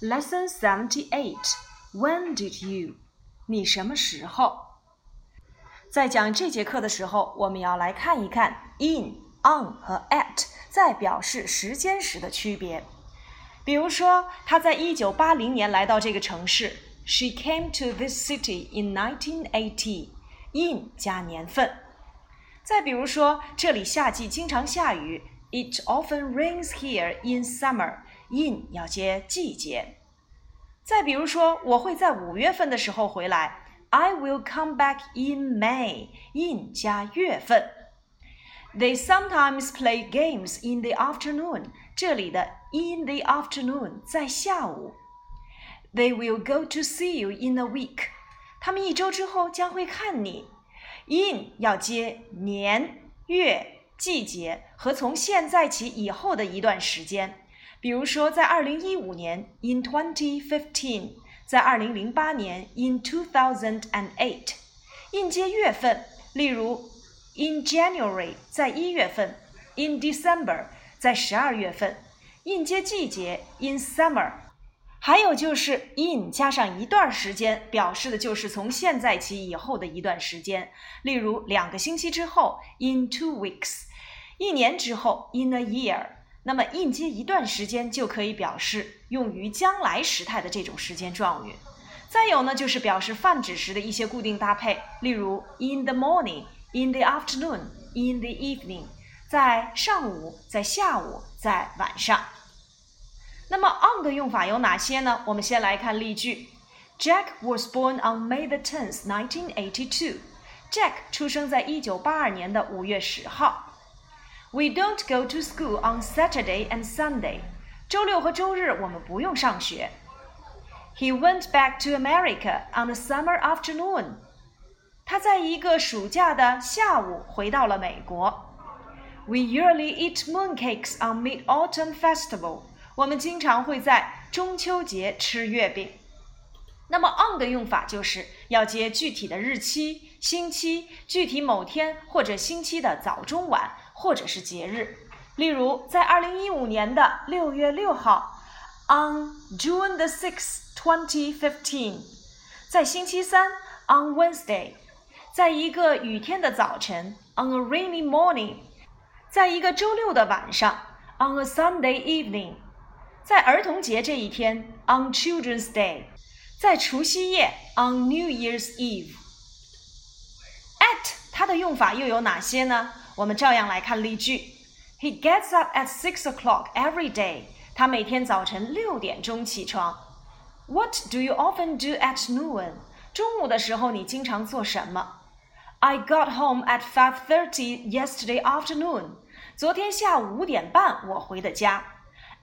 Lesson seventy-eight. When did you? 你什么时候？在讲这节课的时候，我们要来看一看 in、on 和 at 在表示时间时的区别。比如说，他在一九八零年来到这个城市。She came to this city in 1980. in 加年份。再比如说，这里夏季经常下雨。It often rains here in summer. In 要接季节。再比如说，我会在五月份的时候回来。I will come back in May. in 加月份。They sometimes play games in the afternoon. 这里的 in the afternoon 在下午。They will go to see you in a week. 他们一周之后将会看你。in 要接年、月、季节和从现在起以后的一段时间。比如说，在二零一五年，in twenty fifteen；在二零零八年，in two thousand and eight。应接月份，例如 in January，在一月份；in December，在十二月份应接季节，in summer。还有就是 in 加上一段时间，表示的就是从现在起以后的一段时间。例如，两个星期之后，in two weeks；一年之后，in a year。那么应接一段时间就可以表示用于将来时态的这种时间状语。再有呢，就是表示泛指时的一些固定搭配，例如 in the morning、in the afternoon、in the evening，在上午、在下午、在晚上。那么 on 的用法有哪些呢？我们先来看例句：Jack was born on May the tenth, nineteen eighty-two. Jack 出生在一九八二年的五月十号。We don't go to school on Saturday and Sunday. 周六和周日我们不用上学。He went back to America on a summer afternoon. 他在一个暑假的下午回到了美国。We usually eat mooncakes on Mid-Autumn Festival. 我们经常会在中秋节吃月饼。那么 on 的用法就是要接具体的日期、星期、具体某天或者星期的早、中、晚。 或者是节日，例如在二零一五年的六月六号，on June the sixth, twenty fifteen，在星期三，on Wednesday，在一个雨天的早晨，on a rainy morning，在一个周六的晚上，on a Sunday evening，在儿童节这一天，on Children's Day，在除夕夜，on New Year's Eve。at 它的用法又有哪些呢？我们照样来看例句。He gets up at six o'clock every day. 他每天早晨六点钟起床。What do you often do at noon? 中午的时候你经常做什么？I got home at five thirty yesterday afternoon. 昨天下午五点半我回的家。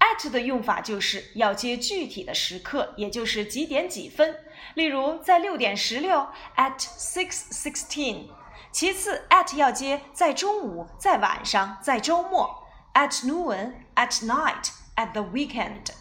At 的用法就是要接具体的时刻，也就是几点几分。例如在六点十六，at six sixteen。 其次，at 要接在中午、在晚上、在周末，at noon、at night、at the weekend。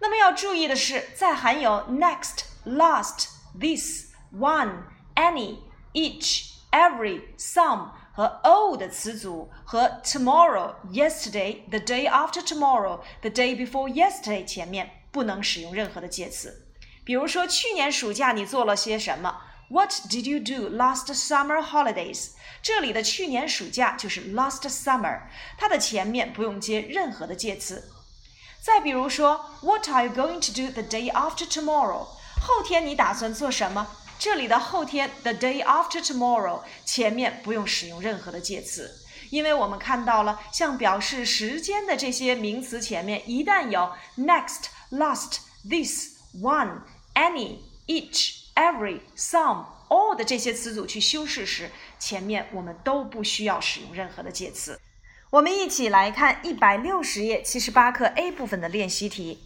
那么要注意的是，在含有 next、last、this、one、any、each、every、some 和 all 的词组和 tomorrow、yesterday、the day after tomorrow、the day before yesterday 前面不能使用任何的介词。比如说，去年暑假你做了些什么 ？What did you do last summer holidays？这里的去年暑假就是 last summer，它的前面不用接任何的介词。再比如说，What are you going to do the day after tomorrow？后天你打算做什么？这里的后天 the day after tomorrow 前面不用使用任何的介词，因为我们看到了，像表示时间的这些名词前面一旦有 next、last、this、one、any、each。 every、some、all 的这些词组去修饰时，前面我们都不需要使用任何的介词。我们一起来看一百六十页七十八课 A 部分的练习题。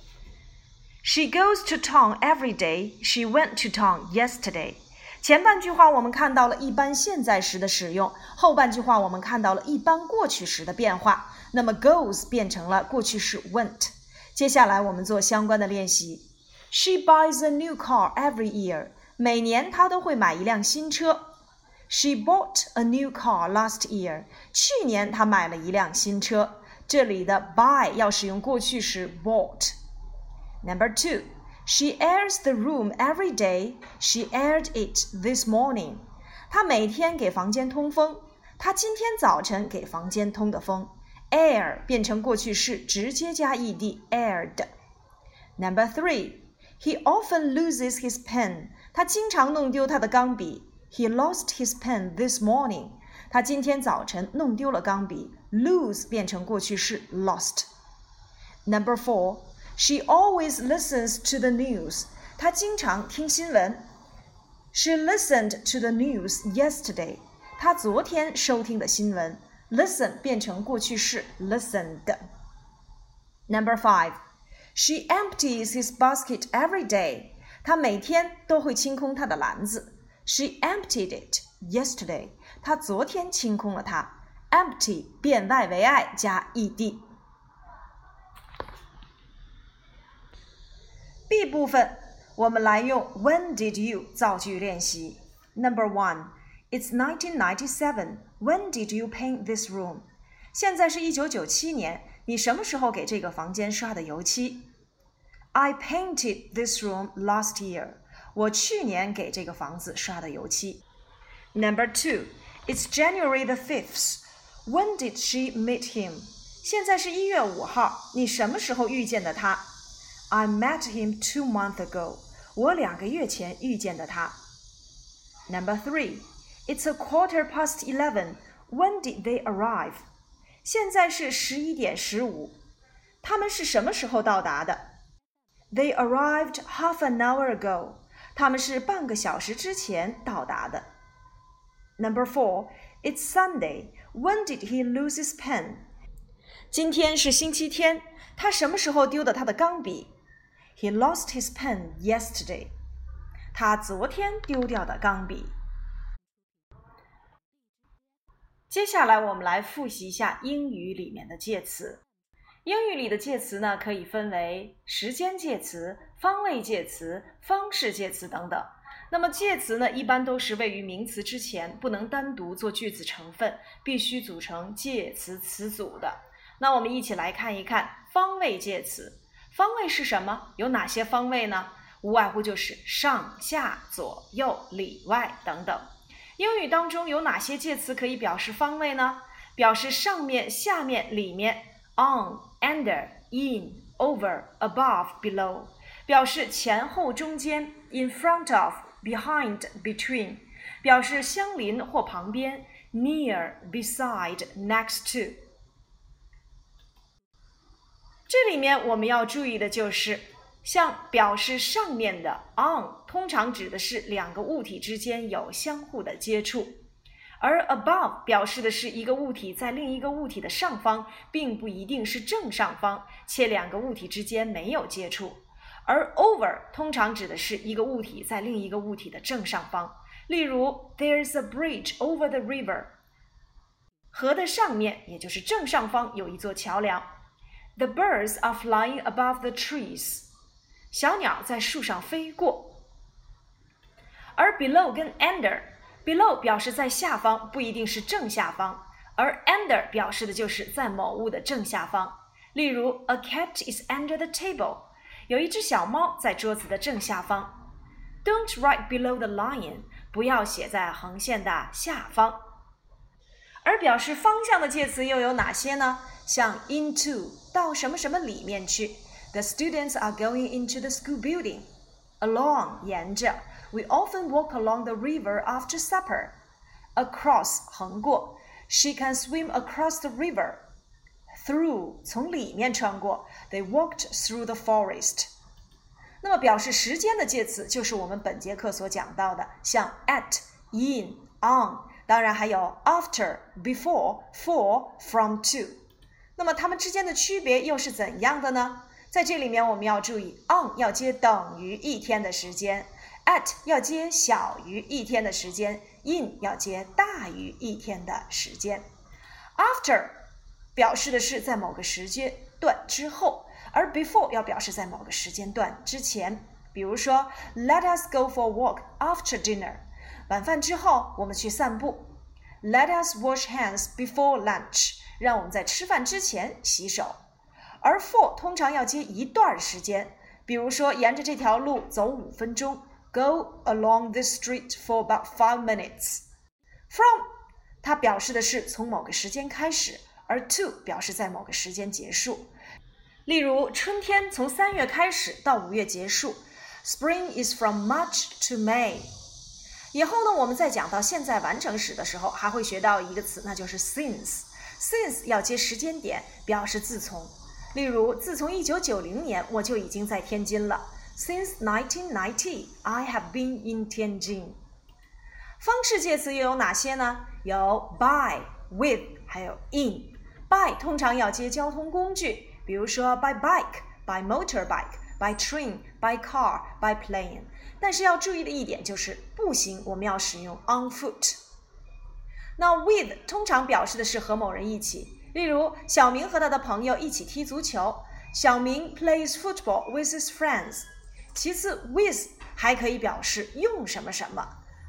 She goes to town every day. She went to town yesterday. 前半句话我们看到了一般现在时的使用，后半句话我们看到了一般过去时的变化。那么 goes 变成了过去式 went。接下来我们做相关的练习。She buys a new car every year. 每年她都会买一辆新车。She bought a new car last year. 去年她买了一辆新车。这里的 buy 要使用过去时 bought。 Number two, she airs the room every day. She aired it this morning. 她每天给房间通风。她今天早晨给房间通的风。Air 变成过去式，直接加 ed aired。Number three, he often loses his pen. 他经常弄丢他的钢笔。He lost his pen this morning. 他今天早晨弄丢了钢笔。Lose 变成过去式，lost。Number four. She always listens to the news. 她经常听新闻。She listened to the news yesterday. 她昨天收听的新闻。Listen 变成过去式，listened。Number five. She empties his basket every day. 她每天都会清空他的篮子。She emptied it yesterday. 她昨天清空了它。Empty 变 y 为 i 加 ed。B 部分，我们来用 When did you 造句练习。Number one, it's 1997. When did you paint this room? 现在是一九九七年，你什么时候给这个房间刷的油漆 ？I painted this room last year. 我去年给这个房子刷的油漆。Number two, it's January the fifth. When did she meet him? 现在是一月五号，你什么时候遇见的他？I met him two months ago. 我两个月前遇见的他。Number three, it's a quarter past eleven. When did they arrive? 现在是十一点十五。他们是什么时候到达的 ？They arrived half an hour ago. 他们是半个小时之前到达的。Number four, it's Sunday. When did he lose his pen? 今天是星期天，他什么时候丢的他的钢笔？He lost his pen yesterday. 他昨天丢掉的钢笔。接下来我们来复习一下英语里面的介词。 英语里的介词呢，可以分为时间介词、方位介词、方式介词等等。那么介词呢，一般都是位于名词之前，不能单独做句子成分，必须组成介词词组的。那我们一起来看一看方位介词。方位是什么？有哪些方位呢？无外乎就是上下左右里外等等。英语当中有哪些介词可以表示方位呢？表示上面、下面、里面，on、under、in、over、above、below；表示前后、中间，in front of、behind、between；表示相邻或旁边，near、beside、next to。这里面我们要注意的就是，像表示上面的 on，通常指的是两个物体之间有相互的接触； 而 above 表示的是一个物体在另一个物体的上方，并不一定是正上方，且两个物体之间没有接触；而 over 通常指的是一个物体在另一个物体的正上方。例如，There's a bridge over the river。河的上面，也就是正上方，有一座桥梁。The birds are flying above the trees. 小鸟在树上飞过。而 below 跟 under Below 表示在下方，不一定是正下方，而 under 表示的就是在某物的正下方。例如，A cat is under the table，有一只小猫在桌子的正下方。Don't write below the line，不要写在横线的下方。而表示方向的介词又有哪些呢？像 into 到什么什么里面去，The students are going into the school building. Along 沿着，We often walk along the river after supper. Across 横过，She can swim across the river. Through 从里面穿过，They walked through the forest. 那么表示时间的介词就是我们本节课所讲到的，像 at、in、on，当然还有 after、before、for、from、to。那么它们之间的区别又是怎样的呢？在这里面我们要注意，on 要接等于一天的时间，at 要接小于一天的时间，in 要接大于一天的时间。After 表示的是在某个时间段之后，而 before 要表示在某个时间段之前。比如说，Let us go for a walk after dinner。晚饭之后我们去散步。Let us wash hands before lunch。让我们在吃饭之前洗手，而 for 通常要接一段时间，比如说，沿着这条路走五分钟，Go along this street for about five minutes。From 它表示的是从某个时间开始，而 to 表示在某个时间结束。例如，春天从三月开始到五月结束，Spring is from March to May。以后呢，我们在讲到现在完成时的时候，还会学到一个词，那就是 since。since 要接时间点，表示自从。例如，自从一九九零年，我就已经在天津了。Since 1990, I have been in Tianjin。方式介词又有哪些呢？有 by、with，还有 in。by 通常要接交通工具，比如说 by bike、by motorbike、by train、by car、by plane。但是要注意的一点就是，步行我们要使用 on foot。那 with 通常表示的是和某人一起，例如小明和他的朋友一起踢足球。小明 plays football with his friends。 其次，with 还可以表示用什么什么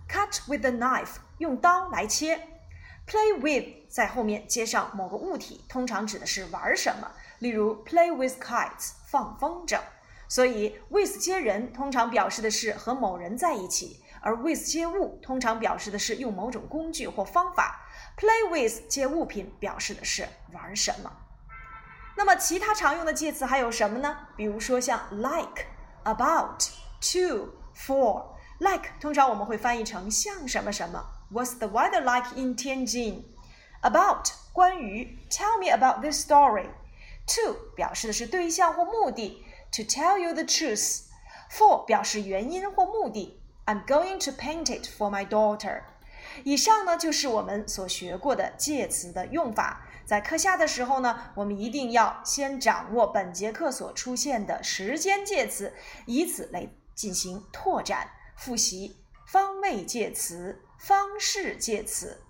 ，cut with a knife 用刀来切，play with 在后面接上某个物体，通常指的是玩什么，例如 play with kites 放风筝。所以，with 接人通常表示的是和某人在一起，而 with 接物通常表示的是用某种工具或方法。Play with 接物品表示的是玩什么。那么其他常用的介词还有什么呢？比如说像 like、about、to、for。like 通常我们会翻译成像什么什么。What's the weather like in Tianjin？About 关于，Tell me about this story。To 表示的是对象或目的。To tell you the truth, for 表示原因或目的。I'm going to paint it for my daughter。以上呢就是我们所学过的介词的用法。 在课下的时候呢，我们一定要先掌握本节课所出现的时间介词，以此来进行拓展复习方位介词、方式介词。